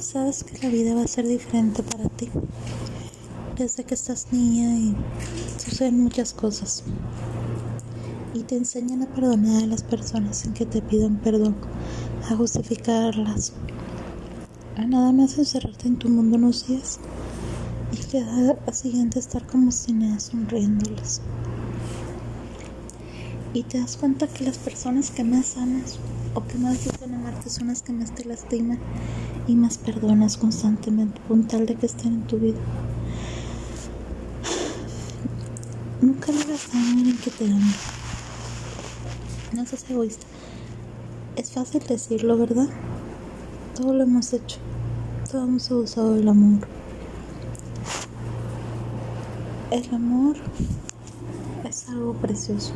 Sabes que la vida va a ser diferente para ti. Desde que estás niña y suceden muchas cosas. Y te enseñan a perdonar a las personas sin que te pidan perdón, a justificarlas, a nada más encerrarte en tu mundo unos días y que al siguiente estar como si nada sonriéndoles. Y te das cuenta que las personas que más amas o que más dicen amarte son las que más te lastiman y más perdonas constantemente con tal de que estén en tu vida. Nunca digas a alguien que te ama. No seas egoísta. Es fácil decirlo, ¿verdad? Todo lo hemos hecho. Todos hemos usado el amor. El amor es algo precioso.